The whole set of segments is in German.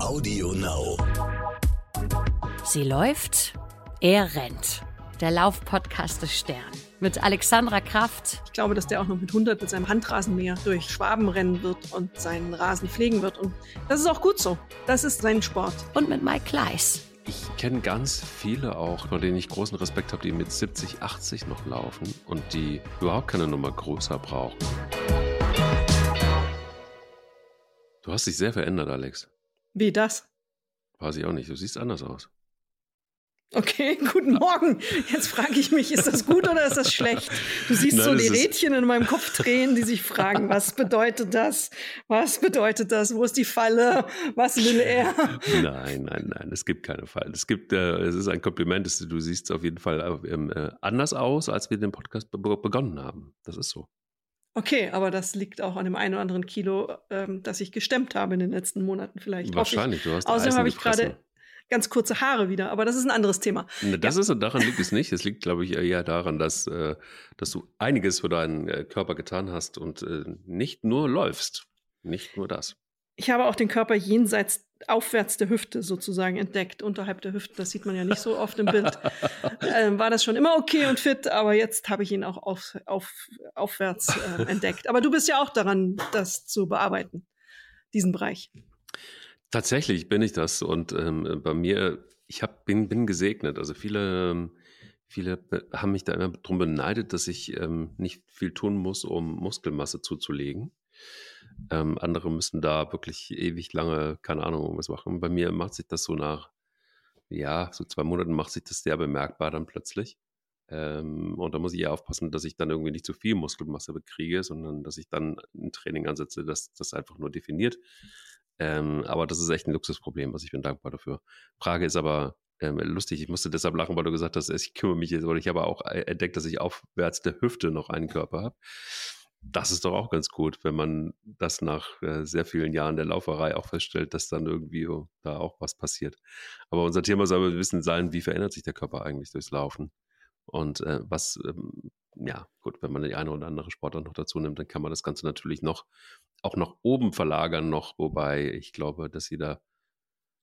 Audio Now. Sie läuft, er rennt. Der Laufpodcast des Stern. Mit Alexandra Kraft. Ich glaube, dass der auch noch mit 100 mit seinem Handrasenmäher durch Schwaben rennen wird und seinen Rasen pflegen wird. Und das ist auch gut so. Das ist sein Sport. Und mit Mike Kleiss. Ich kenne ganz viele auch, vor denen ich großen Respekt habe, die mit 70, 80 noch laufen und die überhaupt keine Nummer größer brauchen. Du hast dich sehr verändert, Alex. Wie das? Weiß ich auch nicht. Du siehst anders aus. Okay, guten Morgen. Jetzt frage ich mich, ist das gut oder ist das schlecht? Du siehst Nein, so die Rädchen in meinem Kopf drehen, die sich fragen, was bedeutet das? Was bedeutet das? Wo ist die Falle? Was will er? Nein, nein, nein, es gibt keine Fallen. Es gibt, äh, es ist ein Kompliment, du siehst auf jeden Fall ähm, äh, anders aus, als wir den Podcast be begonnen haben. Das ist so. Okay, aber das liegt auch an dem einen oder anderen Kilo, ähm, das ich gestemmt habe in den letzten Monaten vielleicht. Wahrscheinlich, du hast. Außerdem habe ich gerade ganz kurze Haare wieder, aber das ist ein anderes Thema. Ne, Das ist daran liegt es nicht. Es liegt, glaube ich, eher daran, dass, äh, dass du einiges für deinen äh, Körper getan hast und äh, nicht nur läufst. Nicht nur das. Ich habe auch den Körper jenseits, aufwärts der Hüfte sozusagen entdeckt, unterhalb der Hüfte. Das sieht man ja nicht so oft im Bild. ähm, war das schon immer okay und fit, aber jetzt habe ich ihn auch auf, auf, aufwärts äh, entdeckt. Aber du bist ja auch daran, das zu bearbeiten, diesen Bereich. Tatsächlich bin ich das und ähm, bei mir, ich hab, bin, bin gesegnet. Also viele, ähm, viele be- haben mich da immer drum beneidet, dass ich ähm, nicht viel tun muss, um Muskelmasse zuzulegen. Ähm, andere müssen da wirklich ewig lange, keine Ahnung, irgendwas machen. Bei mir macht sich das so nach, ja, so zwei Monaten macht sich das sehr bemerkbar dann plötzlich. Ähm, und da muss ich ja aufpassen, dass ich dann irgendwie nicht zu viel Muskelmasse bekriege, sondern dass ich dann ein Training ansetze, das das einfach nur definiert. Ähm, aber das ist echt ein Luxusproblem, was ich bin dankbar dafür. Frage ist aber ähm, lustig, ich musste deshalb lachen, weil du gesagt hast, ich kümmere mich jetzt, oder ich habe auch äh, entdeckt, dass ich aufwärts der Hüfte noch einen Körper habe. Das ist doch auch ganz gut, wenn man das nach äh, sehr vielen Jahren der Lauferei auch feststellt, dass dann irgendwie oh, da auch was passiert. Aber unser Thema soll aber wissen sein, wie verändert sich der Körper eigentlich durchs Laufen? Und äh, was, ähm, ja, gut, wenn man die eine oder andere Sportart noch dazu nimmt, dann kann man das Ganze natürlich noch auch nach oben verlagern noch, wobei ich glaube, dass jeder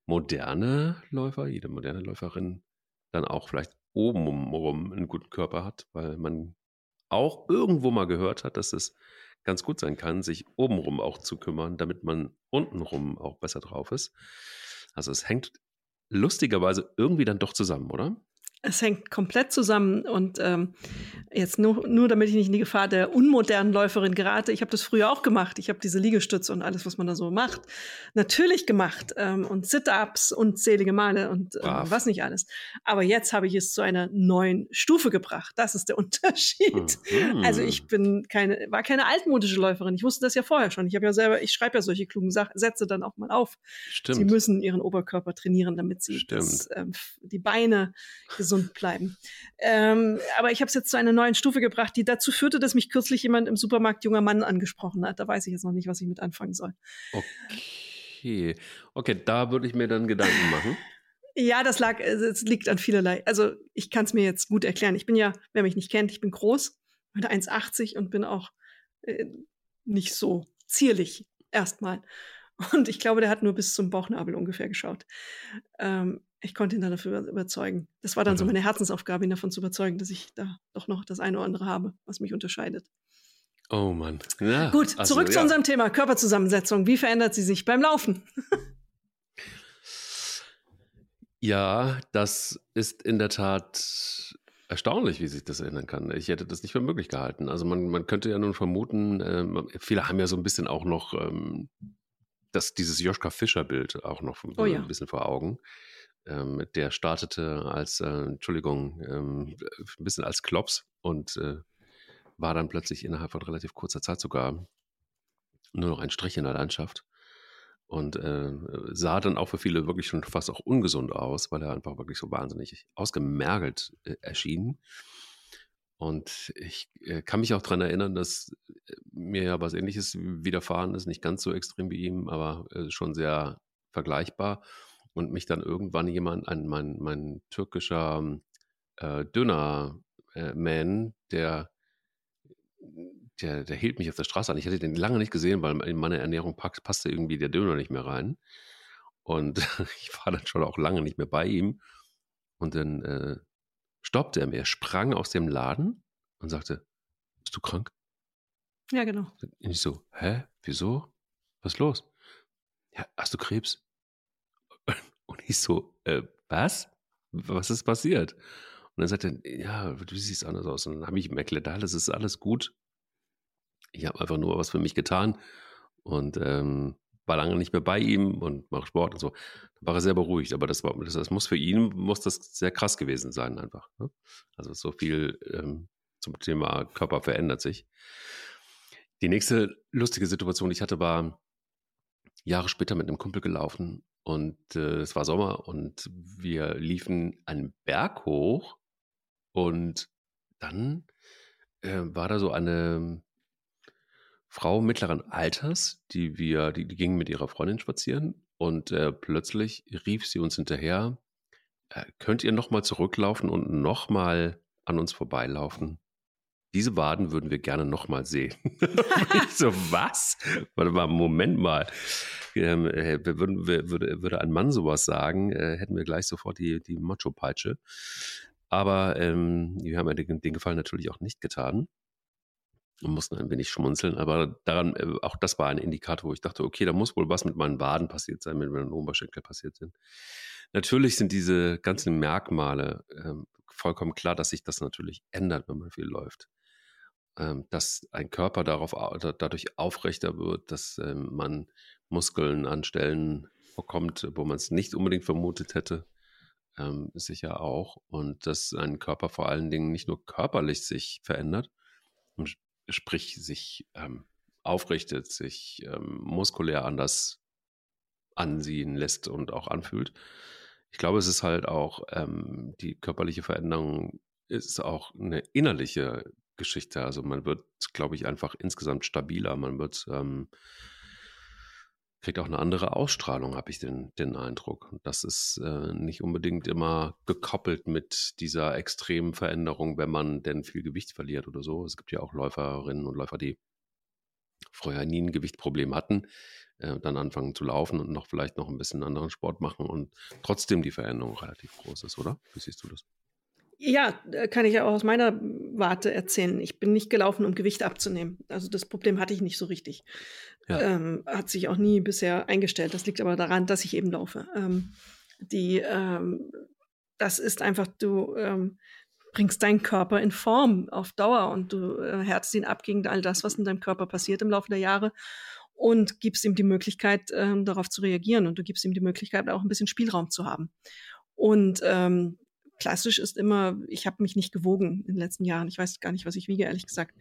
moderne Läufer, jede moderne Läuferin dann auch vielleicht obenrum einen guten Körper hat, weil man auch irgendwo mal gehört hat, dass es ganz gut sein kann, sich obenrum auch zu kümmern, damit man untenrum auch besser drauf ist. Also es hängt lustigerweise irgendwie dann doch zusammen, oder? Es hängt komplett zusammen und ähm, jetzt nur, nur damit ich nicht in die Gefahr der unmodernen Läuferin gerate. Ich habe das früher auch gemacht. Ich habe diese Liegestütze und alles, was man da so macht, natürlich gemacht ähm, und Sit-ups unzählige Male und Brav. was nicht alles. Aber jetzt habe ich es zu einer neuen Stufe gebracht. Das ist der Unterschied. Mhm. Also ich bin keine, war keine altmodische Läuferin. Ich wusste das ja vorher schon. Ich habe ja selber, ich schreibe ja solche klugen Sach Sätze dann auch mal auf. Stimmt. Sie müssen ihren Oberkörper trainieren, damit sie das, ähm, die Beine gesund bleiben. Ähm, aber ich habe es jetzt zu einer neuen Stufe gebracht, die dazu führte, dass mich kürzlich jemand im Supermarkt junger Mann angesprochen hat. Da weiß ich jetzt noch nicht, was ich mit anfangen soll. Okay. Okay, da würde ich mir dann Gedanken machen. Ja, das lag, es liegt an vielerlei. Also ich kann es mir jetzt gut erklären. Ich bin ja, wer mich nicht kennt, ich bin groß, bin 1,80 und bin auch äh, nicht so zierlich erstmal. Und ich glaube, der hat nur bis zum Bauchnabel ungefähr geschaut. Ähm, ich konnte ihn dann dafür überzeugen. Das war dann so Mhm. meine Herzensaufgabe, ihn davon zu überzeugen, dass ich da doch noch das eine oder andere habe, was mich unterscheidet. Oh Mann. Ja, Gut, also, zurück zu ja. unserem Thema Körperzusammensetzung. Wie verändert sie sich beim Laufen? Ja, das ist in der Tat erstaunlich, wie sich das ändern kann. Ich hätte das nicht für möglich gehalten. Also man, man könnte ja nun vermuten, ähm, viele haben ja so ein bisschen auch noch ähm, das, dieses Joschka Fischer-Bild auch noch so Oh ja. ein bisschen vor Augen. Ähm, der startete als, äh, Entschuldigung, ähm, ein bisschen als Klops und äh, war dann plötzlich innerhalb von relativ kurzer Zeit sogar nur noch ein Strich in der Landschaft und äh, sah dann auch für viele wirklich schon fast auch ungesund aus, weil er einfach wirklich so wahnsinnig ausgemergelt äh, erschien. Und ich äh, kann mich auch daran erinnern, dass äh, mir ja was ähnliches widerfahren ist, nicht ganz so extrem wie ihm, aber äh, schon sehr vergleichbar. Und mich dann irgendwann jemand, ein, mein, mein türkischer äh, Döner-Man, der der, der hielt mich auf der Straße an. Ich hatte den lange nicht gesehen, weil in meine Ernährung passte irgendwie der Döner nicht mehr rein. Und ich war dann schon auch lange nicht mehr bei ihm. Und dann äh, stoppte er mir, sprang aus dem Laden und sagte, bist du krank? Ja, genau. Und ich so, hä, wieso? Was ist los? Ja, hast du Krebs? Ich so, äh, was? Was ist passiert? Und dann sagt er, ja, du siehst anders aus. Und dann habe ich ihm erklärt, alles ist alles gut. Ich habe einfach nur was für mich getan und ähm, war lange nicht mehr bei ihm und mache Sport und so. Da war er sehr beruhigt, aber das, war, das, das muss für ihn muss das sehr krass gewesen sein einfach. Ne? Also so viel ähm, zum Thema Körper verändert sich. Die nächste lustige Situation, die ich hatte, war Jahre später mit einem Kumpel gelaufen und äh, es war Sommer und wir liefen einen Berg hoch und dann äh, war da so eine Frau mittleren Alters, die wir, die, die ging mit ihrer Freundin spazieren und äh, plötzlich rief sie uns hinterher, äh, könnt ihr nochmal zurücklaufen und nochmal an uns vorbeilaufen? Diese Waden würden wir gerne nochmal sehen. ich so, was? Warte mal, Moment mal. Ähm, äh, würden, würde, würde ein Mann sowas sagen, äh, hätten wir gleich sofort die, die Macho-Peitsche. Aber ähm, wir haben ja den, den Gefallen natürlich auch nicht getan und mussten ein wenig schmunzeln. Aber daran, äh, auch das war ein Indikator, wo ich dachte, okay, da muss wohl was mit meinen Waden passiert sein, mit meinen Oberschenkel passiert sind. Natürlich sind diese ganzen Merkmale ähm, vollkommen klar, dass sich das natürlich ändert, wenn man viel läuft. Ähm, dass ein Körper darauf, dadurch aufrechter wird, dass ähm, man Muskeln an Stellen bekommt, wo man es nicht unbedingt vermutet hätte. Ähm, sicher auch. Und dass ein Körper vor allen Dingen nicht nur körperlich sich verändert, sprich sich ähm, aufrichtet, sich ähm, muskulär anders ansehen lässt und auch anfühlt. Ich glaube, es ist halt auch ähm, die körperliche Veränderung ist auch eine innerliche Geschichte. Also man wird, glaube ich, einfach insgesamt stabiler. Man wird ähm, kriegt auch eine andere Ausstrahlung, habe ich den, den Eindruck. Das ist äh, nicht unbedingt immer gekoppelt mit dieser extremen Veränderung, wenn man denn viel Gewicht verliert oder so. Es gibt ja auch Läuferinnen und Läufer, die vorher nie ein Gewichtproblem hatten, äh, dann anfangen zu laufen und noch vielleicht noch ein bisschen anderen Sport machen und trotzdem die Veränderung relativ groß ist, oder? Wie siehst du das? Ja, kann ich ja auch aus meiner Warte erzählen. Ich bin nicht gelaufen, um Gewicht abzunehmen. Also das Problem hatte ich nicht so richtig. Ja. Ähm, hat sich auch nie bisher eingestellt. Das liegt aber daran, dass ich eben laufe. Ähm, die, ähm, das ist einfach, du ähm, bringst deinen Körper in Form auf Dauer und du äh, härtest ihn ab gegen all das, was in deinem Körper passiert im Laufe der Jahre und gibst ihm die Möglichkeit, ähm, darauf zu reagieren und du gibst ihm die Möglichkeit, auch ein bisschen Spielraum zu haben. Und ähm, klassisch ist immer, ich habe mich nicht gewogen in den letzten Jahren. Ich weiß gar nicht, was ich wiege, ehrlich gesagt.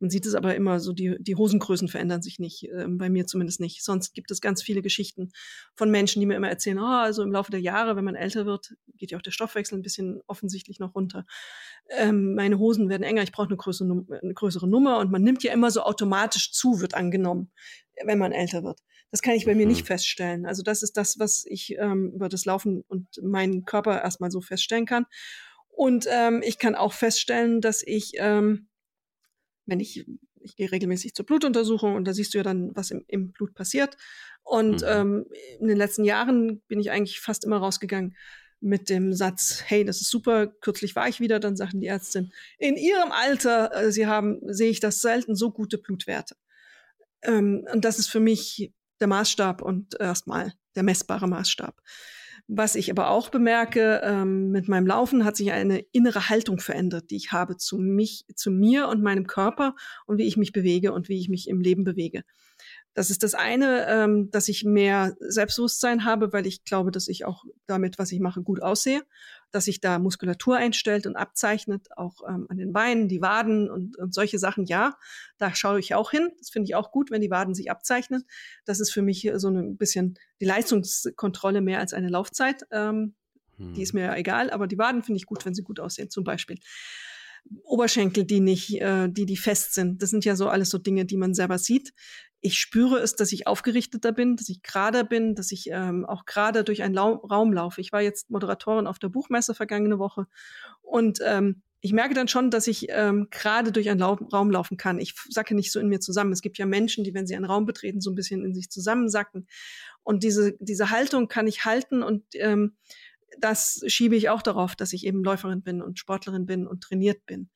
Man sieht es aber immer so, die, die Hosengrößen verändern sich nicht, äh, bei mir zumindest nicht. Sonst gibt es ganz viele Geschichten von Menschen, die mir immer erzählen, oh, also im Laufe der Jahre, wenn man älter wird, geht ja auch der Stoffwechsel ein bisschen offensichtlich noch runter. Ähm, meine Hosen werden enger, ich brauche eine, eine größere Nummer und man nimmt ja immer so automatisch zu, wird angenommen, wenn man älter wird. Das kann ich bei mir nicht mhm. feststellen. Also das ist das, was ich ähm, über das Laufen und meinen Körper erstmal so feststellen kann. Und ähm, ich kann auch feststellen, dass ich, ähm, wenn ich, ich gehe regelmäßig zur Blutuntersuchung und da siehst du ja dann, was im, im Blut passiert. Und mhm. ähm, in den letzten Jahren bin ich eigentlich fast immer rausgegangen mit dem Satz, hey, das ist super, kürzlich war ich wieder, dann sagten die Ärztin, in ihrem Alter, äh, sie haben, sehe ich das selten so gute Blutwerte. Ähm, und das ist für mich der Maßstab und erstmal der messbare Maßstab. Was ich aber auch bemerke, ähm, mit meinem Laufen hat sich eine innere Haltung verändert, die ich habe zu mich, zu mir und meinem Körper und wie ich mich bewege und wie ich mich im Leben bewege. Das ist das eine, ähm, dass ich mehr Selbstbewusstsein habe, weil ich glaube, dass ich auch damit, was ich mache, gut aussehe dass sich da Muskulatur einstellt und abzeichnet, auch ähm, an den Beinen, die Waden und, und solche Sachen, ja, da schaue ich auch hin. Das finde ich auch gut, wenn die Waden sich abzeichnen. Das ist für mich so ein bisschen die Leistungskontrolle mehr als eine Laufzeit. Ähm, hm. Die ist hm. mir ja egal, aber die Waden finde ich gut, wenn sie gut aussehen, zum Beispiel. Oberschenkel, die nicht, äh, die, die fest sind. Das sind ja so alles so Dinge, die man selber sieht ich spüre es, dass ich aufgerichteter bin, dass ich gerader bin, dass ich ähm, auch gerade durch einen Lau Raum laufe. Ich war jetzt Moderatorin auf der Buchmesse vergangene Woche und ähm, ich merke dann schon, dass ich ähm, gerade durch einen Lau Raum laufen kann. Ich sacke nicht so in mir zusammen. Es gibt ja Menschen, die, wenn sie einen Raum betreten, so ein bisschen in sich zusammensacken. Und diese, diese Haltung kann ich halten und ähm, das schiebe ich auch darauf, dass ich eben Läuferin bin und Sportlerin bin und trainiert bin,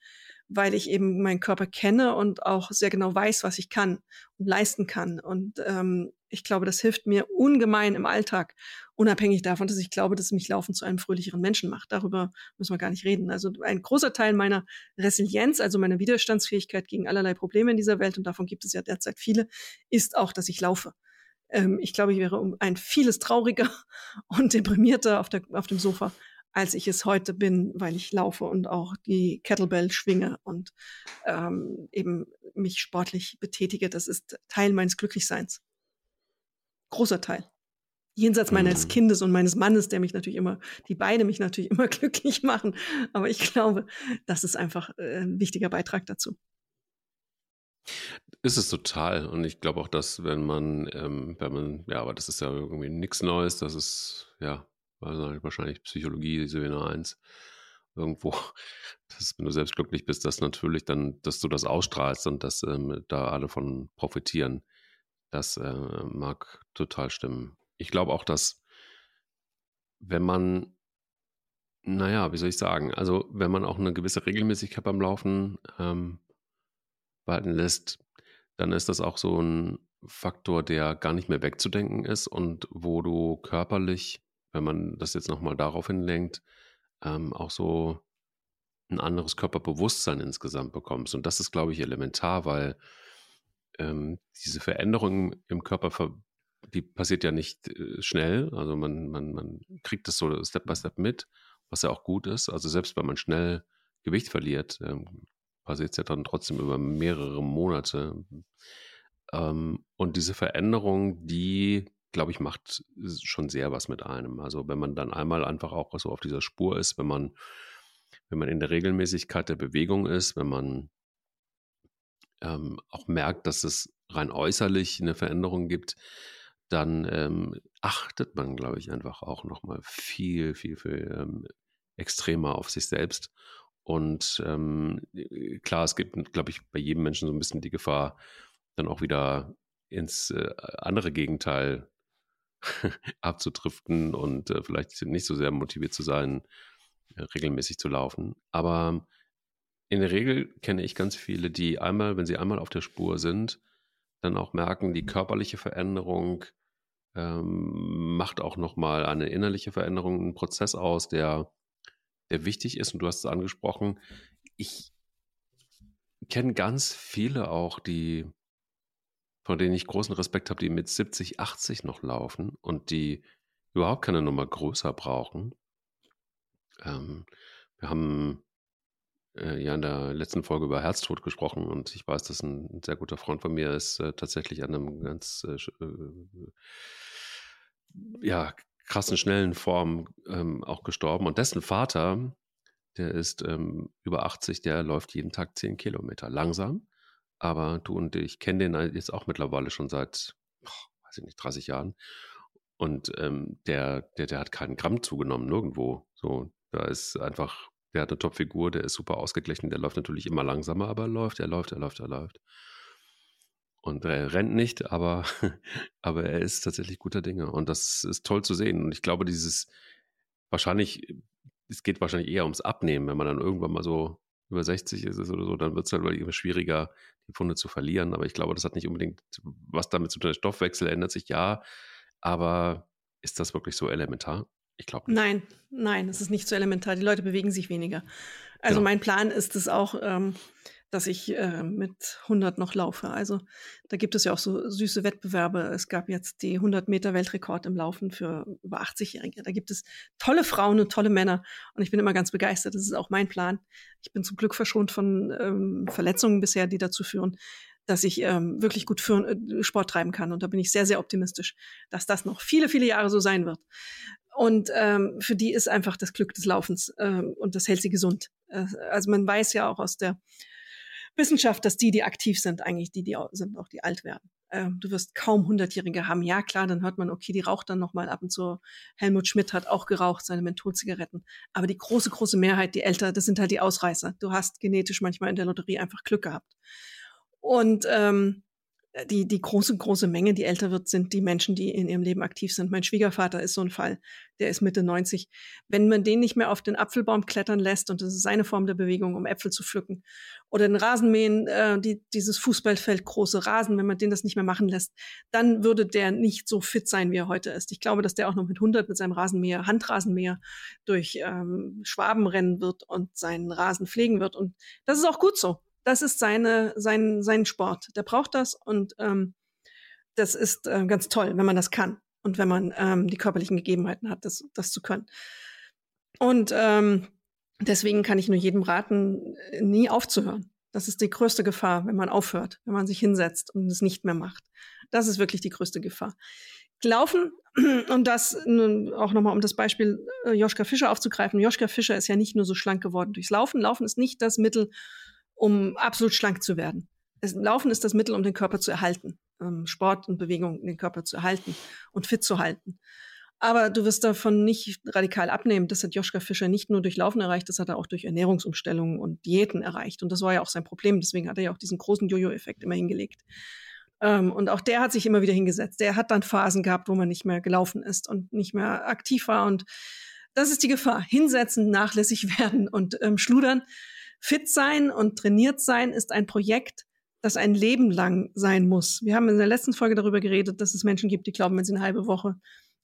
weil ich eben meinen Körper kenne und auch sehr genau weiß, was ich kann und leisten kann. Und ähm, ich glaube, das hilft mir ungemein im Alltag, unabhängig davon, dass ich glaube, dass mich Laufen zu einem fröhlicheren Menschen macht. Darüber müssen wir gar nicht reden. Also ein großer Teil meiner Resilienz, also meiner Widerstandsfähigkeit gegen allerlei Probleme in dieser Welt, und davon gibt es ja derzeit viele, ist auch, dass ich laufe. Ähm, ich glaube, ich wäre um ein vieles trauriger und deprimierter auf, der, auf dem Sofa, als ich es heute bin, weil ich laufe und auch die Kettlebell schwinge und ähm, eben mich sportlich betätige. Das ist Teil meines Glücklichseins. Großer Teil. Jenseits meines mhm. Kindes und meines Mannes, der mich natürlich immer, die beide mich natürlich immer glücklich machen. Aber ich glaube, das ist einfach äh, ein wichtiger Beitrag dazu. Ist es total. Und ich glaube auch, dass wenn man, ähm, wenn man, ja, aber das ist ja irgendwie nichts Neues, das ist, ja, wahrscheinlich Psychologie, Seminar 1, irgendwo, dass wenn du selbst glücklich bist, dass natürlich dann, dass du das ausstrahlst und dass ähm, da alle von profitieren. Das äh, mag total stimmen. Ich glaube auch, dass wenn man, naja, wie soll ich sagen, also wenn man auch eine gewisse Regelmäßigkeit beim Laufen ähm, walten lässt, dann ist das auch so ein Faktor, der gar nicht mehr wegzudenken ist und wo du körperlich, wenn man das jetzt nochmal darauf hinlenkt, ähm, auch so ein anderes Körperbewusstsein insgesamt bekommst. Und das ist, glaube ich, elementar, weil ähm, diese Veränderung im Körper, die passiert ja nicht äh, schnell. Also man, man, man kriegt das so Step by Step mit, was ja auch gut ist. Also selbst wenn man schnell Gewicht verliert, ähm, passiert es ja dann trotzdem über mehrere Monate. Ähm, und diese Veränderung, die, glaube ich, macht schon sehr was mit einem. Also wenn man dann einmal einfach auch so auf dieser Spur ist, wenn man, wenn man in der Regelmäßigkeit der Bewegung ist, wenn man ähm, auch merkt, dass es rein äußerlich eine Veränderung gibt, dann ähm, achtet man, glaube ich, einfach auch nochmal viel, viel, viel ähm, extremer auf sich selbst und ähm, äh, klar, es gibt, glaube ich, bei jedem Menschen so ein bisschen die Gefahr, dann auch wieder ins äh, andere Gegenteil abzudriften und äh, vielleicht nicht so sehr motiviert zu sein, äh, regelmäßig zu laufen. Aber in der Regel kenne ich ganz viele, die einmal, wenn sie einmal auf der Spur sind, dann auch merken, die körperliche Veränderung ähm, macht auch nochmal eine innerliche Veränderung, einen Prozess aus, der der wichtig ist. Und du hast es angesprochen. Ich kenne ganz viele auch, die, von denen ich großen Respekt habe, die mit 70, 80 noch laufen und die überhaupt keine Nummer größer brauchen. Ähm, wir haben äh, ja in der letzten Folge über Herztod gesprochen und ich weiß, dass ein sehr guter Freund von mir ist äh, tatsächlich an einem ganz äh, äh ja, krassen, schnellen Form ähm, auch gestorben. Und dessen Vater, der ist ähm, über 80, der läuft jeden Tag 10 Kilometer. Langsam, aber du und ich kenne den jetzt auch mittlerweile schon seit, weiß ich nicht, 30 Jahren. Und ähm, der, der, der hat keinen Gramm zugenommen, nirgendwo. So, da ist einfach, der hat eine Top-Figur, der ist super ausgeglichen, der läuft natürlich immer langsamer, aber er läuft, er läuft, er läuft, er läuft. Und er rennt nicht, aber, aber er ist tatsächlich guter Dinge. Und das ist toll zu sehen. Und ich glaube, dieses wahrscheinlich, es geht wahrscheinlich eher ums Abnehmen, wenn man dann irgendwann mal so über 60 ist oder so, dann wird es halt immer schwieriger, die Funde zu verlieren. Aber ich glaube, das hat nicht unbedingt was damit zu tun. Der Stoffwechsel ändert sich ja, aber ist das wirklich so elementar? Ich glaube nicht. Nein, nein, es ist nicht so elementar. Die Leute bewegen sich weniger. Also genau. mein Plan ist es auch, ähm, dass ich äh, mit 100 noch laufe. Also da gibt es ja auch so süße Wettbewerbe. Es gab jetzt die 100 Meter Weltrekord im Laufen für über 80-Jährige. Da gibt es tolle Frauen und tolle Männer und ich bin immer ganz begeistert. Das ist auch mein Plan. Ich bin zum Glück verschont von ähm, Verletzungen bisher, die dazu führen, dass ich ähm, wirklich gut für, äh, Sport treiben kann. Und da bin ich sehr, sehr optimistisch, dass das noch viele, viele Jahre so sein wird. Und ähm, für die ist einfach das Glück des Laufens ähm, und das hält sie gesund. Äh, also man weiß ja auch aus der Wissenschaft, dass die, die aktiv sind, eigentlich die, die sind, auch die alt werden. Ähm, du wirst kaum Hundertjährige haben. Ja, klar, dann hört man, okay, die raucht dann noch mal ab und zu. Helmut Schmidt hat auch geraucht, seine Mentholzigaretten. Aber die große, große Mehrheit, die älter, das sind halt die Ausreißer. Du hast genetisch manchmal in der Lotterie einfach Glück gehabt. Und ähm, äh, die, die große, große Menge, die älter wird, sind die Menschen, die in ihrem Leben aktiv sind. Mein Schwiegervater ist so ein Fall, der ist Mitte 90. Wenn man den nicht mehr auf den Apfelbaum klettern lässt, und das ist seine Form der Bewegung, um Äpfel zu pflücken, oder den Rasenmähen, äh, die, dieses Fußballfeld große Rasen, wenn man den das nicht mehr machen lässt, dann würde der nicht so fit sein, wie er heute ist. Ich glaube, dass der auch noch mit 100 mit seinem Rasenmäher, Handrasenmäher durch ähm, Schwaben rennen wird und seinen Rasen pflegen wird. Und das ist auch gut so das ist seine, sein, sein Sport. Der braucht das und ähm, das ist äh, ganz toll, wenn man das kann und wenn man ähm, die körperlichen Gegebenheiten hat, das, das zu können. Und ähm, deswegen kann ich nur jedem raten, nie aufzuhören. Das ist die größte Gefahr, wenn man aufhört, wenn man sich hinsetzt und es nicht mehr macht. Das ist wirklich die größte Gefahr. Laufen, und das auch nochmal, um das Beispiel äh, Joschka Fischer aufzugreifen. Joschka Fischer ist ja nicht nur so schlank geworden durchs Laufen. Laufen ist nicht das Mittel, um absolut schlank zu werden. Das Laufen ist das Mittel, um den Körper zu erhalten. Ähm, Sport und Bewegung, den Körper zu erhalten und fit zu halten. Aber du wirst davon nicht radikal abnehmen. Das hat Joschka Fischer nicht nur durch Laufen erreicht, das hat er auch durch Ernährungsumstellungen und Diäten erreicht. Und das war ja auch sein Problem. Deswegen hat er ja auch diesen großen Jojo-Effekt immer hingelegt. Ähm, und auch der hat sich immer wieder hingesetzt. Der hat dann Phasen gehabt, wo man nicht mehr gelaufen ist und nicht mehr aktiv war. Und das ist die Gefahr. Hinsetzen, nachlässig werden und ähm, schludern. Fit sein und trainiert sein ist ein Projekt, das ein Leben lang sein muss. Wir haben in der letzten Folge darüber geredet, dass es Menschen gibt, die glauben, wenn sie eine halbe Woche,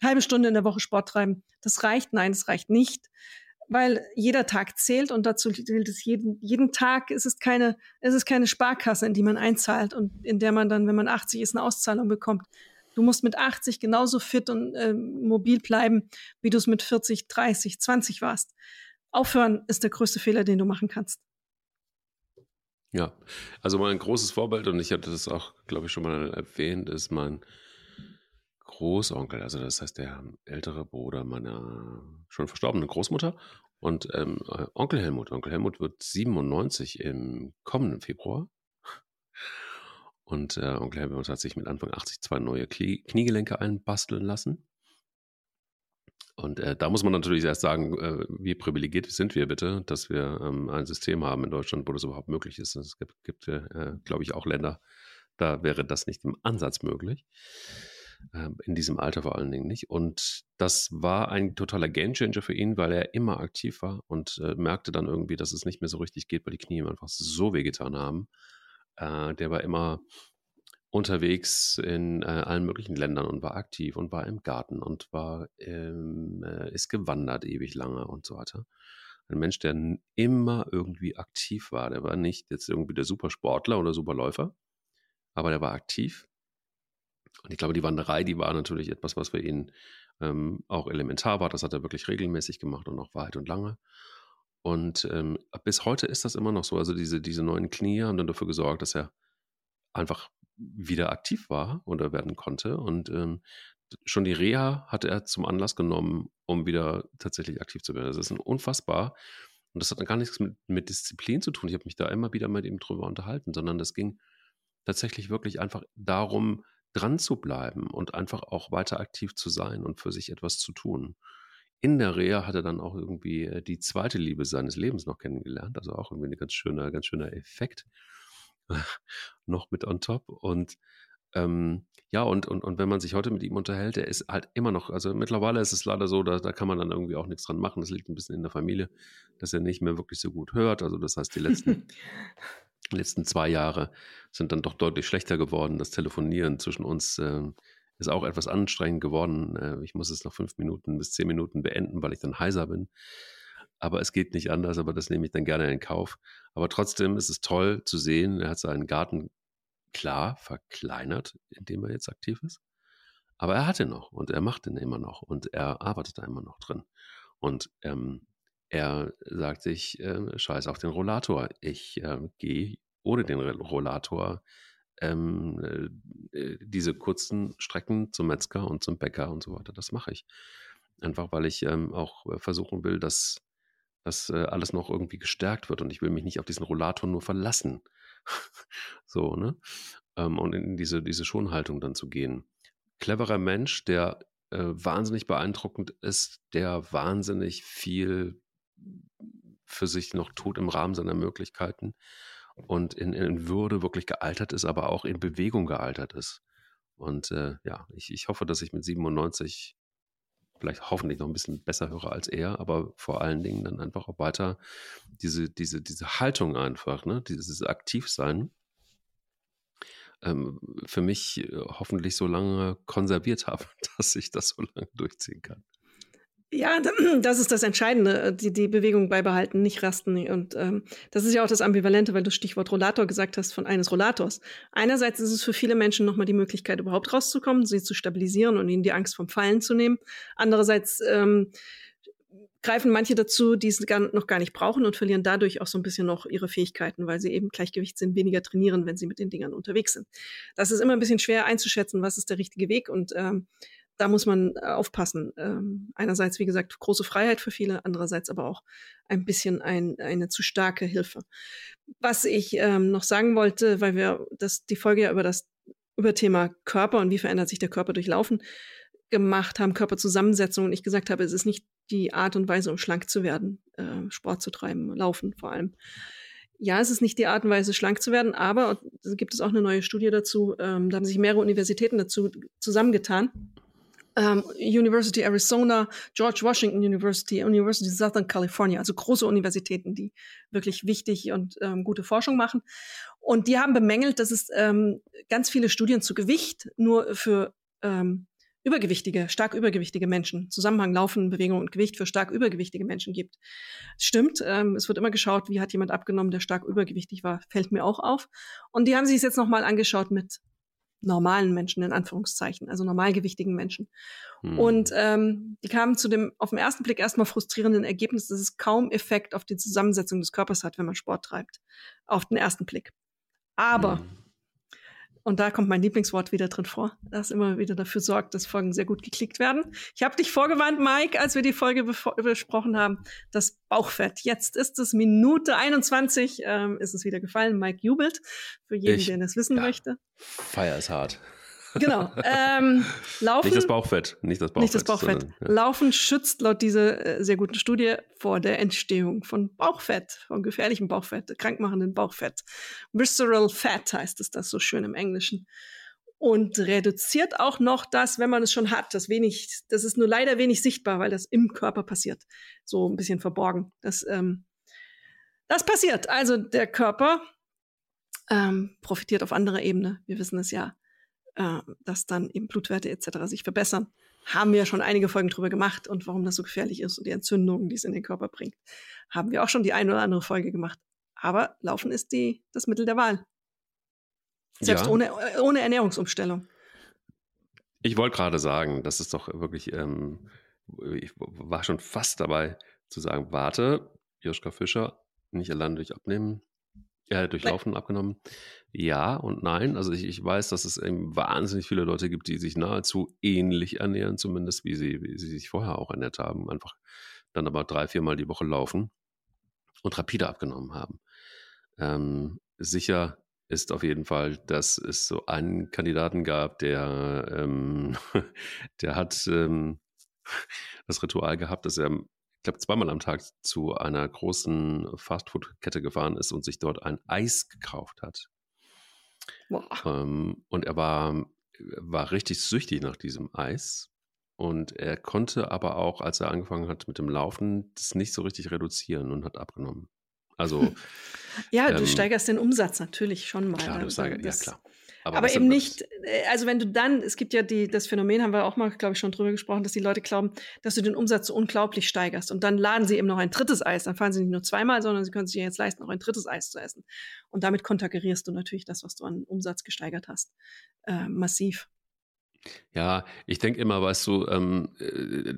halbe Stunde in der Woche Sport treiben, das reicht. Nein, es reicht nicht, weil jeder Tag zählt und dazu gilt es jeden, jeden Tag. Es ist keine, es ist keine Sparkasse, in die man einzahlt und in der man dann, wenn man 80 ist, eine Auszahlung bekommt. Du musst mit 80 genauso fit und äh, mobil bleiben, wie du es mit 40, 30, 20 warst. Aufhören ist der größte Fehler, den du machen kannst. Ja, also mein großes Vorbild, und ich hatte das auch, glaube ich, schon mal erwähnt, ist mein Großonkel, also das heißt der ältere Bruder meiner schon verstorbenen Großmutter und ähm, Onkel Helmut. Onkel Helmut wird 97 im kommenden Februar. Und äh, Onkel Helmut hat sich mit Anfang 80 zwei neue Kniegelenke einbasteln lassen. Und äh, da muss man natürlich erst sagen, äh, wie privilegiert sind wir bitte, dass wir ähm, ein System haben in Deutschland, wo das überhaupt möglich ist. Es gibt, gibt äh, glaube ich, auch Länder, da wäre das nicht im Ansatz möglich. Ähm, in diesem Alter vor allen Dingen nicht. Und das war ein totaler Gamechanger für ihn, weil er immer aktiv war und äh, merkte dann irgendwie, dass es nicht mehr so richtig geht, weil die Knie ihm einfach so wehgetan haben. Äh, der war immer unterwegs in äh, allen möglichen Ländern und war aktiv und war im Garten und war, ähm, äh, ist gewandert ewig lange und so weiter. Ein Mensch, der immer irgendwie aktiv war. Der war nicht jetzt irgendwie der Supersportler oder Superläufer, aber der war aktiv. Und ich glaube, die Wanderei, die war natürlich etwas, was für ihn ähm, auch elementar war. Das hat er wirklich regelmäßig gemacht und auch weit und lange. Und ähm, bis heute ist das immer noch so. Also diese, diese neuen Knie haben dann dafür gesorgt, dass er einfach wieder aktiv war oder werden konnte. Und ähm, schon die Reha hat er zum Anlass genommen, um wieder tatsächlich aktiv zu werden. Das ist ein unfassbar. Und das hat gar nichts mit, mit Disziplin zu tun. Ich habe mich da immer wieder mit ihm drüber unterhalten, sondern das ging tatsächlich wirklich einfach darum, dran zu bleiben und einfach auch weiter aktiv zu sein und für sich etwas zu tun. In der Reha hat er dann auch irgendwie äh, die zweite Liebe seines Lebens noch kennengelernt, also auch irgendwie ein ganz schöner, ganz schöner Effekt. noch mit on top. Und ähm, ja, und, und, und wenn man sich heute mit ihm unterhält, er ist halt immer noch, also mittlerweile ist es leider so, da, da kann man dann irgendwie auch nichts dran machen. Das liegt ein bisschen in der Familie, dass er nicht mehr wirklich so gut hört. Also das heißt, die letzten, letzten zwei Jahre sind dann doch deutlich schlechter geworden. Das Telefonieren zwischen uns äh, ist auch etwas anstrengend geworden. Äh, ich muss es nach fünf Minuten bis zehn Minuten beenden, weil ich dann heiser bin aber es geht nicht anders, aber das nehme ich dann gerne in Kauf. Aber trotzdem ist es toll zu sehen, er hat seinen Garten klar verkleinert, indem er jetzt aktiv ist. Aber er hat ihn noch und er macht ihn immer noch und er arbeitet da immer noch drin. Und ähm, er sagt sich, äh, scheiß auf den Rollator. Ich äh, gehe ohne den Rollator ähm, äh, diese kurzen Strecken zum Metzger und zum Bäcker und so weiter. Das mache ich. Einfach weil ich ähm, auch äh, versuchen will, dass dass äh, alles noch irgendwie gestärkt wird und ich will mich nicht auf diesen Rollator nur verlassen. so, ne? Ähm, und in diese, diese Schonhaltung dann zu gehen. Cleverer Mensch, der äh, wahnsinnig beeindruckend ist, der wahnsinnig viel für sich noch tut im Rahmen seiner Möglichkeiten und in, in Würde wirklich gealtert ist, aber auch in Bewegung gealtert ist. Und äh, ja, ich, ich hoffe, dass ich mit 97 vielleicht hoffentlich noch ein bisschen besser höre als er, aber vor allen Dingen dann einfach auch weiter diese, diese, diese Haltung einfach, ne, dieses Aktivsein, ähm, für mich äh, hoffentlich so lange konserviert habe, dass ich das so lange durchziehen kann. Ja, das ist das Entscheidende, äh, die, die Bewegung beibehalten, nicht rasten. Und ähm, das ist ja auch das Ambivalente, weil du Stichwort Rollator gesagt hast, von eines Rollators. Einerseits ist es für viele Menschen nochmal die Möglichkeit, überhaupt rauszukommen, sie zu stabilisieren und ihnen die Angst vom Fallen zu nehmen. Andererseits ähm, greifen manche dazu, die es gar, noch gar nicht brauchen und verlieren dadurch auch so ein bisschen noch ihre Fähigkeiten, weil sie eben Gleichgewicht sind, weniger trainieren, wenn sie mit den Dingern unterwegs sind. Das ist immer ein bisschen schwer einzuschätzen, was ist der richtige Weg und ähm, da muss man äh, aufpassen. Ähm, einerseits, wie gesagt, große Freiheit für viele, andererseits aber auch ein bisschen ein, eine zu starke Hilfe. Was ich ähm, noch sagen wollte, weil wir das, die Folge ja über das über Thema Körper und wie verändert sich der Körper durch Laufen gemacht haben, Körperzusammensetzung und ich gesagt habe, es ist nicht die Art und Weise, um schlank zu werden, äh, Sport zu treiben, Laufen vor allem. Ja, es ist nicht die Art und Weise, schlank zu werden, aber gibt es auch eine neue Studie dazu, ähm, da haben sich mehrere Universitäten dazu zusammengetan um, University Arizona, George Washington University, University Southern California, also große Universitäten, die wirklich wichtig und ähm, gute Forschung machen. Und die haben bemängelt, dass es ähm, ganz viele Studien zu Gewicht nur für ähm, übergewichtige, stark übergewichtige Menschen, Zusammenhang Laufen, Bewegung und Gewicht für stark übergewichtige Menschen gibt. Stimmt, ähm, es wird immer geschaut, wie hat jemand abgenommen, der stark übergewichtig war, fällt mir auch auf. Und die haben sich es jetzt nochmal angeschaut mit normalen Menschen in Anführungszeichen, also normalgewichtigen Menschen. Hm. Und ähm, die kamen zu dem auf den ersten Blick erstmal frustrierenden Ergebnis, dass es kaum Effekt auf die Zusammensetzung des Körpers hat, wenn man Sport treibt. Auf den ersten Blick. Aber hm. Und da kommt mein Lieblingswort wieder drin vor, das immer wieder dafür sorgt, dass Folgen sehr gut geklickt werden. Ich habe dich vorgewarnt, Mike, als wir die Folge besprochen haben, das Bauchfett. Jetzt ist es Minute 21, ähm, ist es wieder gefallen. Mike jubelt, für jeden, ich, der das wissen ja, möchte. Feier ist hart. Genau. Ähm, Laufen. Nicht das Bauchfett. Nicht das Bauchfett. Nicht das Bauchfett. Sondern, ja. Laufen schützt laut dieser äh, sehr guten Studie vor der Entstehung von Bauchfett, von gefährlichem Bauchfett, krankmachenden Bauchfett. Visceral Fat heißt es das so schön im Englischen. Und reduziert auch noch das, wenn man es schon hat. Das wenig, das ist nur leider wenig sichtbar, weil das im Körper passiert. So ein bisschen verborgen. Das, ähm, das passiert. Also der Körper ähm, profitiert auf anderer Ebene. Wir wissen es ja äh, dass dann eben Blutwerte etc. sich verbessern. Haben wir schon einige Folgen drüber gemacht und warum das so gefährlich ist und die Entzündungen, die es in den Körper bringt. Haben wir auch schon die eine oder andere Folge gemacht. Aber Laufen ist die, das Mittel der Wahl. Selbst ja. ohne, ohne Ernährungsumstellung. Ich wollte gerade sagen, das ist doch wirklich, ähm, ich war schon fast dabei zu sagen, warte, Joschka Fischer, nicht allein durch Abnehmen, ja, durchlaufen, nein. abgenommen. Ja und nein. Also ich, ich weiß, dass es eben wahnsinnig viele Leute gibt, die sich nahezu ähnlich ernähren, zumindest wie sie, wie sie sich vorher auch ernährt haben. Einfach dann aber drei, viermal die Woche laufen und rapide abgenommen haben. Ähm, sicher ist auf jeden Fall, dass es so einen Kandidaten gab, der, ähm, der hat ähm, das Ritual gehabt, dass er glaube, zweimal am Tag zu einer großen Fastfood-Kette gefahren ist und sich dort ein Eis gekauft hat. Ähm, und er war, war richtig süchtig nach diesem Eis. Und er konnte aber auch, als er angefangen hat mit dem Laufen, das nicht so richtig reduzieren und hat abgenommen. Also. ja, ähm, du steigerst den Umsatz natürlich schon mal. Klar, du sage, ja, klar. Aber, aber eben nicht, äh, also wenn du dann, es gibt ja die, das Phänomen, haben wir auch mal, glaube ich, schon drüber gesprochen, dass die Leute glauben, dass du den Umsatz so unglaublich steigerst. Und dann laden sie eben noch ein drittes Eis. Dann fahren sie nicht nur zweimal, sondern sie können sich jetzt leisten, noch ein drittes Eis zu essen. Und damit konterkarierst du natürlich das, was du an Umsatz gesteigert hast, äh, massiv. Ja, ich denke immer, weißt du, ähm, äh,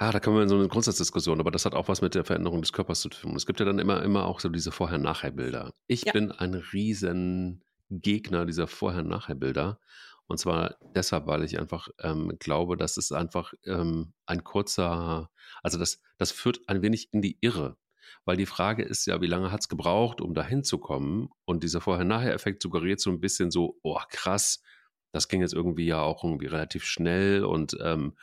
Ah, da kommen wir in so eine Grundsatzdiskussion, aber das hat auch was mit der Veränderung des Körpers zu tun. Es gibt ja dann immer, immer auch so diese Vorher-Nachher-Bilder. Ich ja. bin ein riesen Gegner dieser Vorher-Nachher-Bilder. Und zwar deshalb, weil ich einfach ähm, glaube, dass es einfach ähm, ein kurzer, also das, das führt ein wenig in die Irre. Weil die Frage ist ja, wie lange hat es gebraucht, um dahin zu kommen? Und dieser Vorher-Nachher-Effekt suggeriert so ein bisschen so, oh krass, das ging jetzt irgendwie ja auch irgendwie relativ schnell und ähm,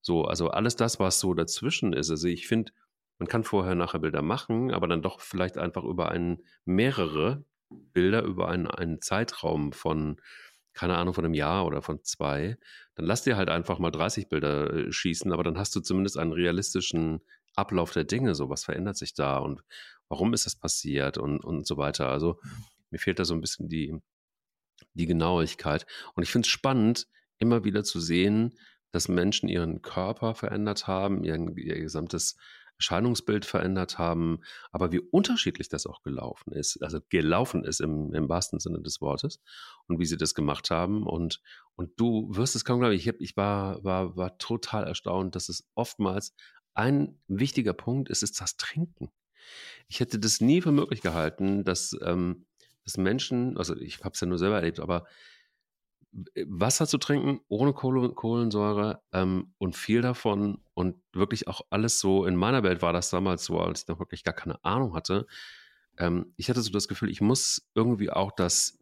so, also alles das, was so dazwischen ist. Also ich finde, man kann vorher nachher Bilder machen, aber dann doch vielleicht einfach über einen mehrere Bilder über einen, einen Zeitraum von, keine Ahnung, von einem Jahr oder von zwei, dann lass dir halt einfach mal 30 Bilder äh, schießen, aber dann hast du zumindest einen realistischen Ablauf der Dinge, so was verändert sich da und warum ist das passiert und, und so weiter. Also mir fehlt da so ein bisschen die, die Genauigkeit. Und ich finde es spannend, immer wieder zu sehen, dass Menschen ihren Körper verändert haben, ihren, ihr gesamtes Erscheinungsbild verändert haben, aber wie unterschiedlich das auch gelaufen ist, also gelaufen ist im, im wahrsten Sinne des Wortes und wie sie das gemacht haben. Und, und du wirst es kaum glauben, ich, hab, ich war, war, war total erstaunt, dass es oftmals ein wichtiger Punkt ist, ist das Trinken. Ich hätte das nie für möglich gehalten, dass, ähm, dass Menschen, also ich habe es ja nur selber erlebt, aber Wasser zu trinken ohne Kohlensäure ähm, und viel davon und wirklich auch alles so, in meiner Welt war das damals so, als ich noch wirklich gar keine Ahnung hatte. Ähm, ich hatte so das Gefühl, ich muss irgendwie auch das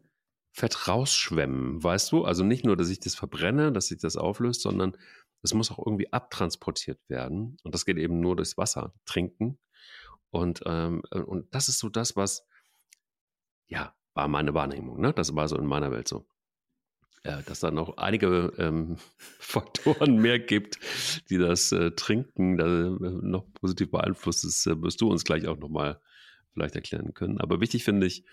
Fett rausschwemmen, weißt du? Also nicht nur, dass ich das verbrenne, dass sich das auflöst, sondern es muss auch irgendwie abtransportiert werden. Und das geht eben nur durchs Wasser trinken. Und, ähm, äh, und das ist so das, was, ja, war meine Wahrnehmung. Ne? Das war so in meiner Welt so ja, dass da noch einige ähm, Faktoren mehr gibt, die das äh, Trinken da, äh, noch positiv beeinflusst. Das äh, wirst du uns gleich auch nochmal vielleicht erklären können. Aber wichtig finde ich,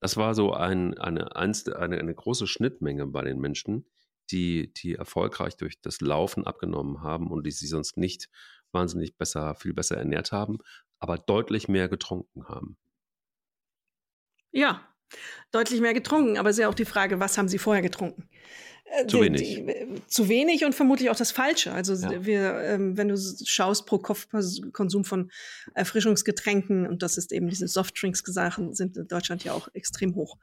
das war so ein, eine, eine, eine große Schnittmenge bei den Menschen, die, die erfolgreich durch das Laufen abgenommen haben und die sich sonst nicht wahnsinnig besser, viel besser ernährt haben, aber deutlich mehr getrunken haben. Ja, Deutlich mehr getrunken, aber es ist ja auch die Frage, was haben Sie vorher getrunken? Äh, zu wenig. Die, zu wenig und vermutlich auch das Falsche. Also ja. wir, ähm, wenn du schaust pro Kopf Konsum von Erfrischungsgetränken und das ist eben diese Softdrinks-Sachen sind in Deutschland ja auch extrem hoch.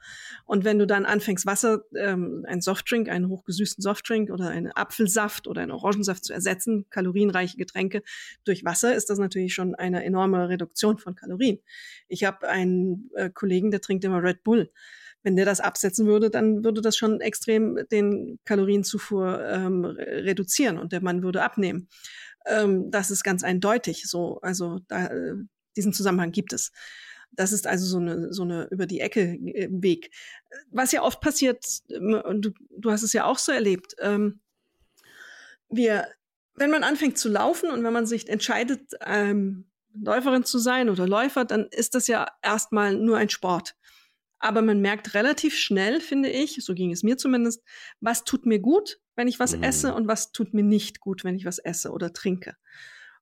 Und wenn du dann anfängst Wasser, ähm, ein Softdrink, einen hochgesüßten Softdrink oder einen Apfelsaft oder einen Orangensaft zu ersetzen, kalorienreiche Getränke durch Wasser, ist das natürlich schon eine enorme Reduktion von Kalorien. Ich habe einen äh, Kollegen, der trinkt immer Red Bull wenn der das absetzen würde, dann würde das schon extrem den Kalorienzufuhr ähm, reduzieren und der Mann würde abnehmen. Ähm, das ist ganz eindeutig so. Also da, äh, diesen Zusammenhang gibt es. Das ist also so eine, so eine über die Ecke äh, Weg. Was ja oft passiert, ähm, du, du hast es ja auch so erlebt, ähm, wir, wenn man anfängt zu laufen und wenn man sich entscheidet, ähm, Läuferin zu sein oder Läufer, dann ist das ja erstmal nur ein Sport. Aber man merkt relativ schnell, finde ich, so ging es mir zumindest, was tut mir gut, wenn ich was mhm. esse und was tut mir nicht gut, wenn ich was esse oder trinke.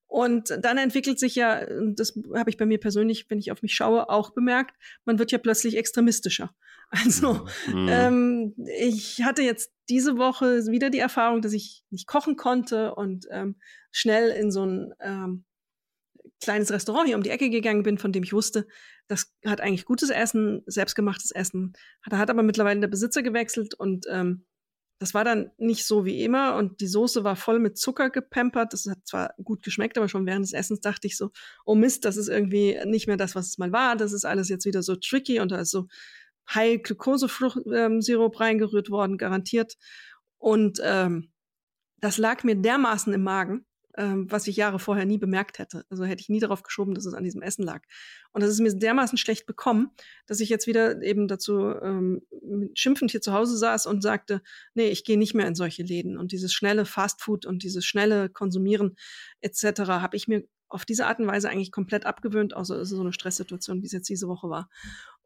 Und dann entwickelt sich ja, das habe ich bei mir persönlich, wenn ich auf mich schaue, auch bemerkt, man wird ja plötzlich extremistischer. Also mhm. ähm, ich hatte jetzt diese Woche wieder die Erfahrung, dass ich nicht kochen konnte und ähm, schnell in so ein ähm, kleines Restaurant hier um die Ecke gegangen bin, von dem ich wusste, das hat eigentlich gutes Essen, selbstgemachtes Essen. Da hat aber mittlerweile der Besitzer gewechselt und ähm, das war dann nicht so wie immer und die Soße war voll mit Zucker gepempert. Das hat zwar gut geschmeckt, aber schon während des Essens dachte ich so, oh Mist, das ist irgendwie nicht mehr das, was es mal war. Das ist alles jetzt wieder so tricky und da ist so High-Glukosesirup ähm, reingerührt worden, garantiert. Und ähm, das lag mir dermaßen im Magen, ähm, was ich Jahre vorher nie bemerkt hätte. Also hätte ich nie darauf geschoben, dass es an diesem Essen lag. Und das ist mir dermaßen schlecht bekommen, dass ich jetzt wieder eben dazu ähm, schimpfend hier zu Hause saß und sagte, nee, ich gehe nicht mehr in solche Läden. Und dieses schnelle Fastfood und dieses schnelle Konsumieren etc. habe ich mir auf diese Art und Weise eigentlich komplett abgewöhnt, außer es ist so eine Stresssituation, wie es jetzt diese Woche war.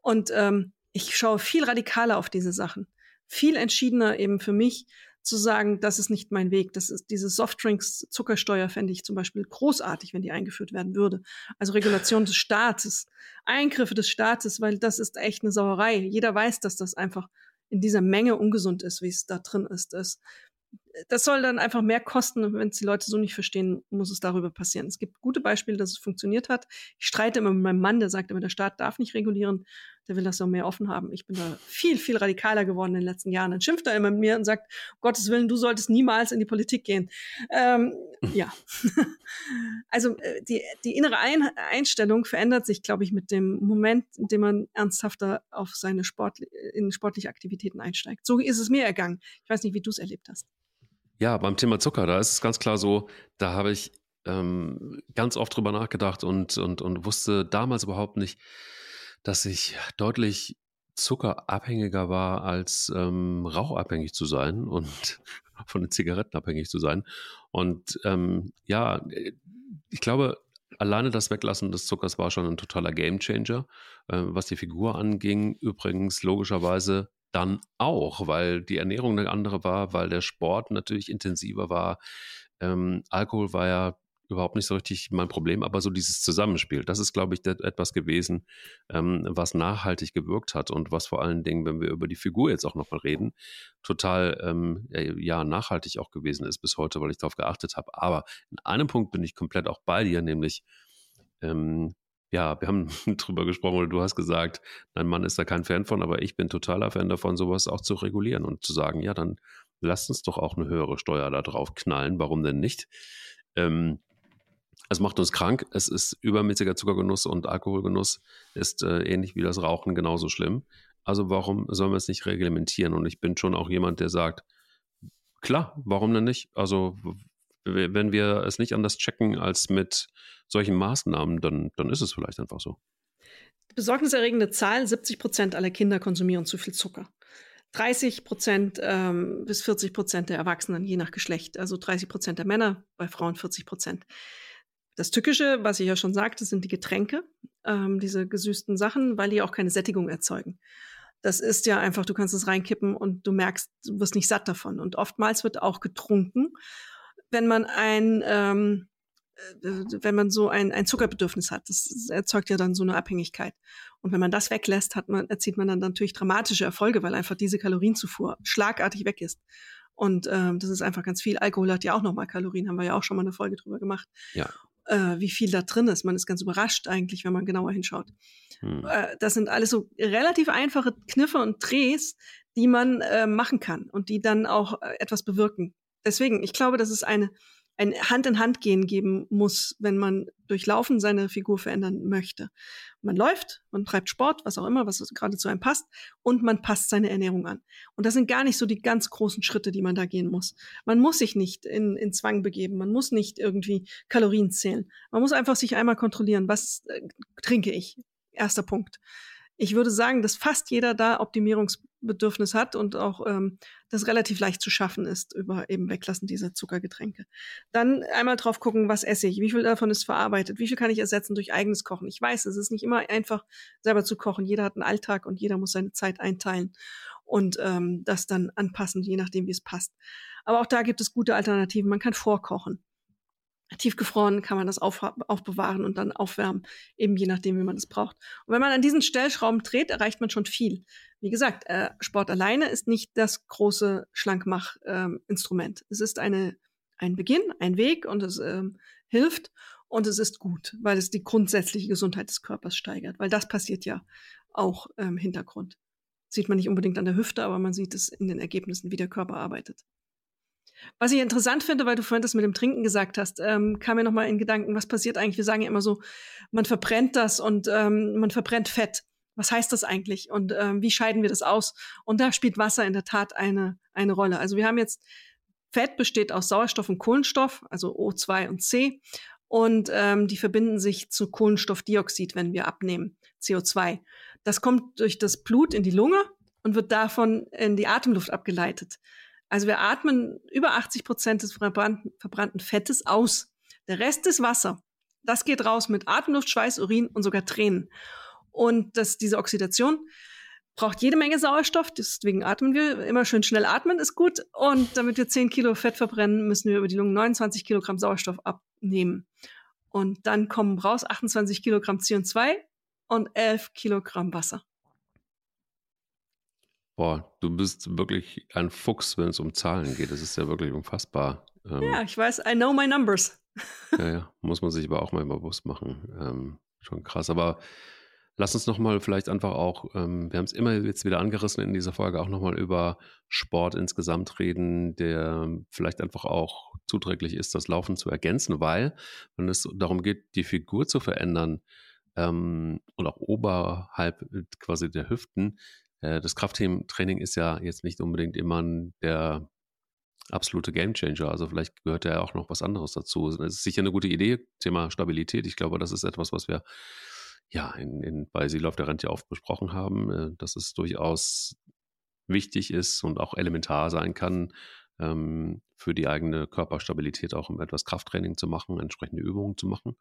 Und ähm, ich schaue viel radikaler auf diese Sachen. Viel entschiedener eben für mich zu sagen, das ist nicht mein Weg. Das ist diese Softdrinks Zuckersteuer fände ich zum Beispiel großartig, wenn die eingeführt werden würde. Also Regulation des Staates, Eingriffe des Staates, weil das ist echt eine Sauerei. Jeder weiß, dass das einfach in dieser Menge ungesund ist, wie es da drin ist. Das das soll dann einfach mehr kosten. Wenn es die Leute so nicht verstehen, muss es darüber passieren. Es gibt gute Beispiele, dass es funktioniert hat. Ich streite immer mit meinem Mann, der sagt immer, der Staat darf nicht regulieren. Der will das so mehr offen haben. Ich bin da viel, viel radikaler geworden in den letzten Jahren. Dann schimpft er immer mit mir und sagt, um Gottes Willen, du solltest niemals in die Politik gehen. Ähm, ja. also äh, die, die innere Ein Einstellung verändert sich, glaube ich, mit dem Moment, in dem man ernsthafter auf seine Sport, in sportliche Aktivitäten einsteigt. So ist es mir ergangen. Ich weiß nicht, wie du es erlebt hast. Ja, beim Thema Zucker, da ist es ganz klar so, da habe ich ähm, ganz oft drüber nachgedacht und, und, und wusste damals überhaupt nicht, dass ich deutlich zuckerabhängiger war, als ähm, rauchabhängig zu sein und von den Zigaretten abhängig zu sein. Und ähm, ja, ich glaube, alleine das Weglassen des Zuckers war schon ein totaler Gamechanger. Äh, was die Figur anging, übrigens logischerweise dann auch, weil die Ernährung eine andere war, weil der Sport natürlich intensiver war. Ähm, Alkohol war ja überhaupt nicht so richtig mein Problem, aber so dieses Zusammenspiel, das ist, glaube ich, etwas gewesen, ähm, was nachhaltig gewirkt hat und was vor allen Dingen, wenn wir über die Figur jetzt auch nochmal reden, total ähm, ja nachhaltig auch gewesen ist bis heute, weil ich darauf geachtet habe. Aber in einem Punkt bin ich komplett auch bei dir, nämlich ähm, ja, wir haben drüber gesprochen oder du hast gesagt, dein Mann ist da kein Fan von, aber ich bin totaler Fan davon, sowas auch zu regulieren und zu sagen, ja, dann lasst uns doch auch eine höhere Steuer da drauf knallen. Warum denn nicht? Ähm, es macht uns krank. Es ist übermäßiger Zuckergenuss und Alkoholgenuss ist äh, ähnlich wie das Rauchen genauso schlimm. Also warum sollen wir es nicht reglementieren? Und ich bin schon auch jemand, der sagt, klar, warum denn nicht? Also wenn wir es nicht anders checken als mit solchen Maßnahmen, dann, dann ist es vielleicht einfach so. Besorgniserregende Zahl, 70 Prozent aller Kinder konsumieren zu viel Zucker. 30 Prozent ähm, bis 40 Prozent der Erwachsenen, je nach Geschlecht. Also 30 Prozent der Männer, bei Frauen 40 Prozent. Das Tückische, was ich ja schon sagte, sind die Getränke, ähm, diese gesüßten Sachen, weil die auch keine Sättigung erzeugen. Das ist ja einfach, du kannst es reinkippen und du merkst, du wirst nicht satt davon. Und oftmals wird auch getrunken, wenn man ein, ähm, äh, wenn man so ein, ein Zuckerbedürfnis hat. Das erzeugt ja dann so eine Abhängigkeit. Und wenn man das weglässt, hat man, erzielt man dann natürlich dramatische Erfolge, weil einfach diese Kalorienzufuhr schlagartig weg ist. Und ähm, das ist einfach ganz viel. Alkohol hat ja auch nochmal Kalorien, haben wir ja auch schon mal eine Folge drüber gemacht. Ja äh, wie viel da drin ist. Man ist ganz überrascht eigentlich, wenn man genauer hinschaut. Hm. Äh, das sind alles so relativ einfache Kniffe und Drehs, die man äh, machen kann und die dann auch äh, etwas bewirken. Deswegen, ich glaube, das ist eine ein Hand in Hand gehen geben muss, wenn man durch Laufen seine Figur verändern möchte. Man läuft, man treibt Sport, was auch immer, was gerade zu einem passt, und man passt seine Ernährung an. Und das sind gar nicht so die ganz großen Schritte, die man da gehen muss. Man muss sich nicht in, in Zwang begeben, man muss nicht irgendwie Kalorien zählen. Man muss einfach sich einmal kontrollieren, was äh, trinke ich. Erster Punkt ich würde sagen, dass fast jeder da Optimierungsbedürfnis hat und auch ähm, das relativ leicht zu schaffen ist über eben Weglassen dieser Zuckergetränke. Dann einmal drauf gucken, was esse ich, wie viel davon ist verarbeitet, wie viel kann ich ersetzen durch eigenes Kochen. Ich weiß, es ist nicht immer einfach, selber zu kochen. Jeder hat einen Alltag und jeder muss seine Zeit einteilen und ähm, das dann anpassen, je nachdem, wie es passt. Aber auch da gibt es gute Alternativen. Man kann vorkochen tiefgefroren kann man das auf, aufbewahren und dann aufwärmen, eben je nachdem, wie man es braucht. Und wenn man an diesen Stellschrauben dreht, erreicht man schon viel. Wie gesagt, äh, Sport alleine ist nicht das große Schlankmach-Instrument. Ähm, es ist eine, ein Beginn, ein Weg und es ähm, hilft und es ist gut, weil es die grundsätzliche Gesundheit des Körpers steigert, weil das passiert ja auch im ähm, Hintergrund. Sieht man nicht unbedingt an der Hüfte, aber man sieht es in den Ergebnissen, wie der Körper arbeitet. Was ich interessant finde, weil du vorhin das mit dem Trinken gesagt hast, ähm, kam mir nochmal in Gedanken, was passiert eigentlich? Wir sagen ja immer so, man verbrennt das und ähm, man verbrennt Fett. Was heißt das eigentlich und ähm, wie scheiden wir das aus? Und da spielt Wasser in der Tat eine, eine Rolle. Also wir haben jetzt, Fett besteht aus Sauerstoff und Kohlenstoff, also O2 und C. Und ähm, die verbinden sich zu Kohlenstoffdioxid, wenn wir abnehmen, CO2. Das kommt durch das Blut in die Lunge und wird davon in die Atemluft abgeleitet. Also wir atmen über 80 Prozent des verbrannten, verbrannten Fettes aus. Der Rest ist Wasser. Das geht raus mit Atemluft, Schweiß, Urin und sogar Tränen. Und das, diese Oxidation braucht jede Menge Sauerstoff, deswegen atmen wir. Immer schön schnell atmen ist gut. Und damit wir 10 Kilo Fett verbrennen, müssen wir über die Lungen 29 Kilogramm Sauerstoff abnehmen. Und dann kommen raus 28 Kilogramm CO2 und 11 Kilogramm Wasser. Boah, du bist wirklich ein Fuchs, wenn es um Zahlen geht. Das ist ja wirklich unfassbar. Ähm, ja, ich weiß, I know my numbers. ja, ja, muss man sich aber auch mal bewusst machen. Ähm, schon krass. Aber lass uns nochmal vielleicht einfach auch, ähm, wir haben es immer jetzt wieder angerissen in dieser Folge, auch nochmal über Sport insgesamt reden, der vielleicht einfach auch zuträglich ist, das Laufen zu ergänzen, weil, wenn es darum geht, die Figur zu verändern ähm, und auch oberhalb äh, quasi der Hüften, das Krafttraining ist ja jetzt nicht unbedingt immer der absolute Gamechanger. Also vielleicht gehört ja auch noch was anderes dazu. Es ist sicher eine gute Idee, Thema Stabilität. Ich glaube, das ist etwas, was wir ja in, in, bei Sie läuft der Rente ja oft besprochen haben, äh, dass es durchaus wichtig ist und auch elementar sein kann, ähm, für die eigene Körperstabilität auch um etwas Krafttraining zu machen, entsprechende Übungen zu machen.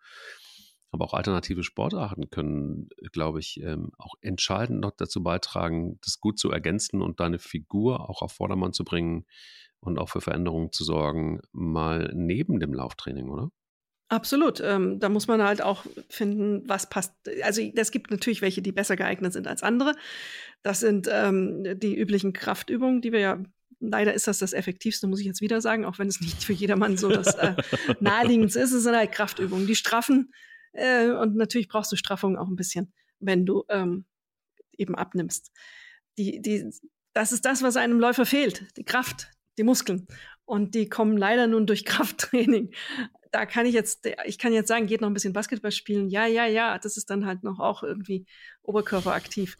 Aber auch alternative Sportarten können, glaube ich, ähm, auch entscheidend noch dazu beitragen, das gut zu ergänzen und deine Figur auch auf Vordermann zu bringen und auch für Veränderungen zu sorgen, mal neben dem Lauftraining, oder? Absolut. Ähm, da muss man halt auch finden, was passt. Also es gibt natürlich welche, die besser geeignet sind als andere. Das sind ähm, die üblichen Kraftübungen, die wir ja leider ist das das Effektivste, muss ich jetzt wieder sagen, auch wenn es nicht für jedermann so das äh, naheliegendste ist. Es sind halt Kraftübungen, die straffen. Äh, und natürlich brauchst du Straffung auch ein bisschen, wenn du ähm, eben abnimmst. Die, die, das ist das, was einem Läufer fehlt. Die Kraft, die Muskeln. Und die kommen leider nun durch Krafttraining. Da kann ich jetzt, ich kann jetzt sagen, geht noch ein bisschen Basketball spielen. Ja, ja, ja, das ist dann halt noch auch irgendwie oberkörperaktiv.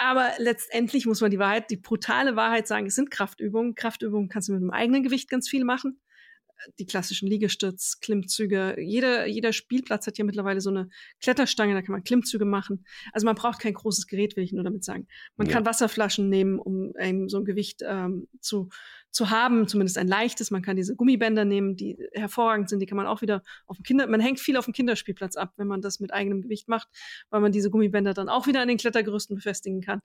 Aber letztendlich muss man die Wahrheit, die brutale Wahrheit sagen, es sind Kraftübungen. Kraftübungen kannst du mit dem eigenen Gewicht ganz viel machen die klassischen Liegestütz, Klimmzüge. Jeder, jeder Spielplatz hat ja mittlerweile so eine Kletterstange, da kann man Klimmzüge machen. Also man braucht kein großes Gerät, will ich nur damit sagen. Man ja. kann Wasserflaschen nehmen, um ähm, so ein Gewicht ähm, zu, zu haben, zumindest ein leichtes. Man kann diese Gummibänder nehmen, die hervorragend sind. Die kann man auch wieder auf dem Kinder, man hängt viel auf dem Kinderspielplatz ab, wenn man das mit eigenem Gewicht macht, weil man diese Gummibänder dann auch wieder an den Klettergerüsten befestigen kann.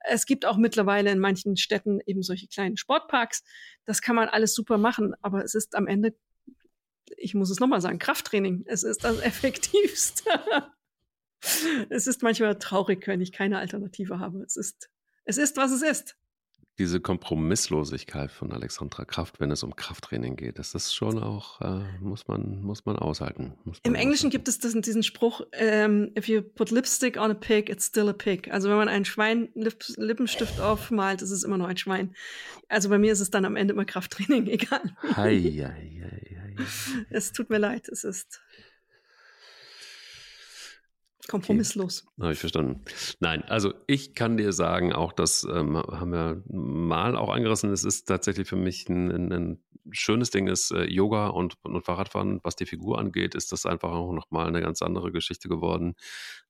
Es gibt auch mittlerweile in manchen Städten eben solche kleinen Sportparks. Das kann man alles super machen, aber es ist am Ende, ich muss es nochmal sagen, Krafttraining. Es ist das Effektivste. es ist manchmal traurig, wenn ich keine Alternative habe. Es ist, es ist, was es ist diese Kompromisslosigkeit von Alexandra Kraft, wenn es um Krafttraining geht, das ist schon auch, äh, muss, man, muss man aushalten. Muss man Im Englischen gibt es diesen, diesen Spruch, ähm, if you put lipstick on a pig, it's still a pig. Also wenn man ein Schwein Lip Lippenstift aufmalt, ist es immer noch ein Schwein. Also bei mir ist es dann am Ende immer Krafttraining, egal. Hei, hei, hei, hei. Es tut mir leid, es ist Kompromisslos. Okay. Habe ich verstanden. Nein, also ich kann dir sagen, auch das ähm, haben wir mal auch angerissen, es ist tatsächlich für mich ein, ein, ein schönes Ding ist, äh, Yoga und, und Fahrradfahren, was die Figur angeht, ist das einfach auch nochmal eine ganz andere Geschichte geworden.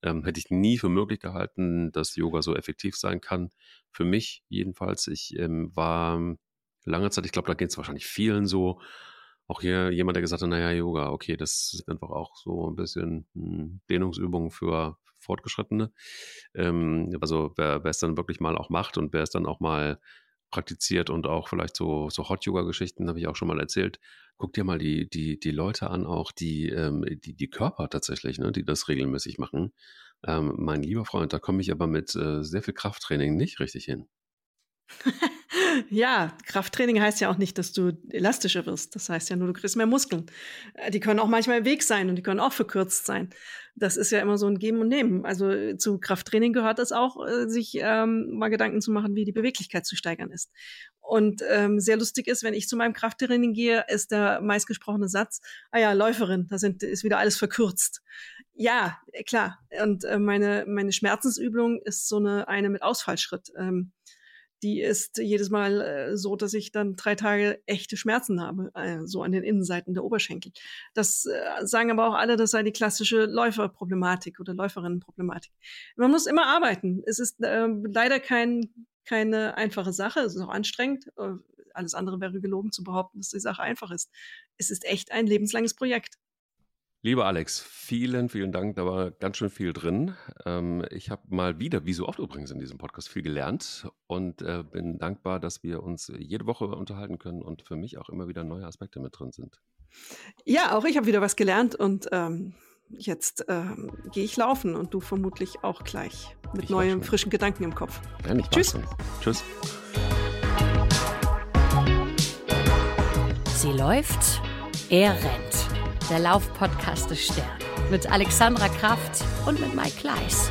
Ähm, hätte ich nie für möglich gehalten, dass Yoga so effektiv sein kann. Für mich jedenfalls. Ich ähm, war lange Zeit, ich glaube, da geht es wahrscheinlich vielen so, auch hier jemand, der gesagt hat, naja, Yoga, okay, das ist einfach auch so ein bisschen hm, Dehnungsübung für Fortgeschrittene. Ähm, also wer, wer es dann wirklich mal auch macht und wer es dann auch mal praktiziert und auch vielleicht so, so Hot-Yoga-Geschichten, habe ich auch schon mal erzählt. Guck dir mal die, die, die Leute an, auch die, ähm, die, die Körper tatsächlich, ne, die das regelmäßig machen. Ähm, mein lieber Freund, da komme ich aber mit äh, sehr viel Krafttraining nicht richtig hin. Ja, Krafttraining heißt ja auch nicht, dass du elastischer wirst. Das heißt ja nur, du kriegst mehr Muskeln. Äh, die können auch manchmal im Weg sein und die können auch verkürzt sein. Das ist ja immer so ein Geben und Nehmen. Also äh, zu Krafttraining gehört es auch, äh, sich ähm, mal Gedanken zu machen, wie die Beweglichkeit zu steigern ist. Und ähm, sehr lustig ist, wenn ich zu meinem Krafttraining gehe, ist der meistgesprochene Satz, ah ja, Läuferin, da sind, ist wieder alles verkürzt. Ja, klar. Und äh, meine, meine Schmerzensübung ist so eine, eine mit Ausfallschritt. Ähm, die ist jedes Mal äh, so, dass ich dann drei Tage echte Schmerzen habe, äh, so an den Innenseiten der Oberschenkel. Das äh, sagen aber auch alle, das sei die klassische Läuferproblematik oder Läuferinnenproblematik. Man muss immer arbeiten. Es ist äh, leider kein, keine einfache Sache. Es ist auch anstrengend. Äh, alles andere wäre gelogen zu behaupten, dass die Sache einfach ist. Es ist echt ein lebenslanges Projekt. Lieber Alex, vielen, vielen Dank. Da war ganz schön viel drin. Ähm, ich habe mal wieder, wie so oft übrigens in diesem Podcast, viel gelernt und äh, bin dankbar, dass wir uns jede Woche unterhalten können und für mich auch immer wieder neue Aspekte mit drin sind. Ja, auch ich habe wieder was gelernt und ähm, jetzt ähm, gehe ich laufen und du vermutlich auch gleich mit ich neuen, frischen Gedanken im Kopf. Ja, Tschüss. Tschüss. Sie läuft, er rennt der Laufpodcast des Stern mit Alexandra Kraft und mit Mike Kleiss.